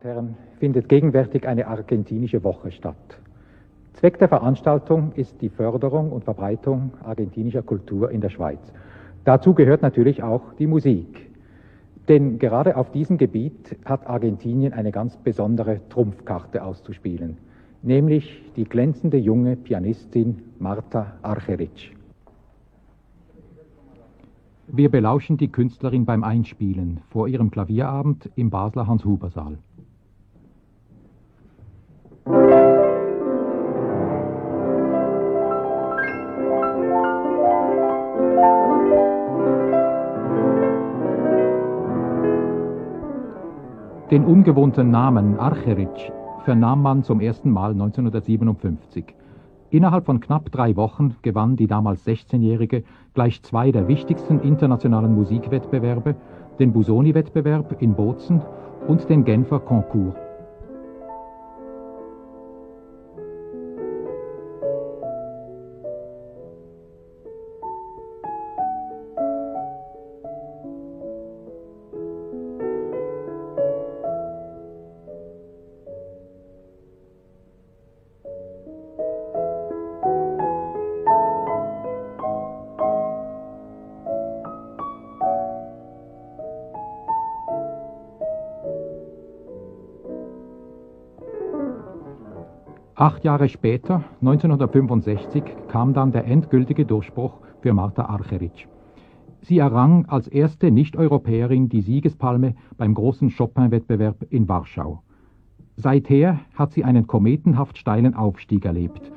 Herren, findet gegenwärtig eine argentinische Woche statt. Zweck der Veranstaltung ist die Förderung und Verbreitung argentinischer Kultur in der Schweiz. Dazu gehört natürlich auch die Musik. Denn gerade auf diesem Gebiet hat Argentinien eine ganz besondere Trumpfkarte auszuspielen, nämlich die glänzende junge Pianistin Marta Argerich. Wir belauschen die Künstlerin beim Einspielen vor ihrem Klavierabend im Basler Hans-Huber-Saal. Den ungewohnten Namen Archerich vernahm man zum ersten Mal 1957. Innerhalb von knapp drei Wochen gewann die damals 16-Jährige gleich zwei der wichtigsten internationalen Musikwettbewerbe, den Busoni-Wettbewerb in Bozen und den Genfer Concours. Acht Jahre später, 1965, kam dann der endgültige Durchbruch für Marta Argerich. Sie errang als erste Nicht-Europäerin die Siegespalme beim großen Chopin-Wettbewerb in Warschau. Seither hat sie einen kometenhaft steilen Aufstieg erlebt.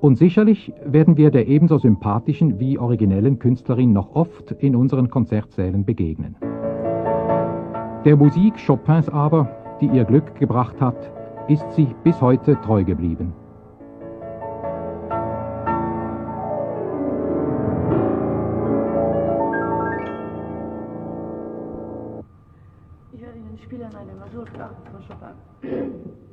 Und sicherlich werden wir der ebenso sympathischen wie originellen Künstlerin noch oft in unseren Konzertsälen begegnen. Der Musik Chopins aber, die ihr Glück gebracht hat, ist sie bis heute treu geblieben. Ich werde Ihnen spielen eine Mazurka von Chopin.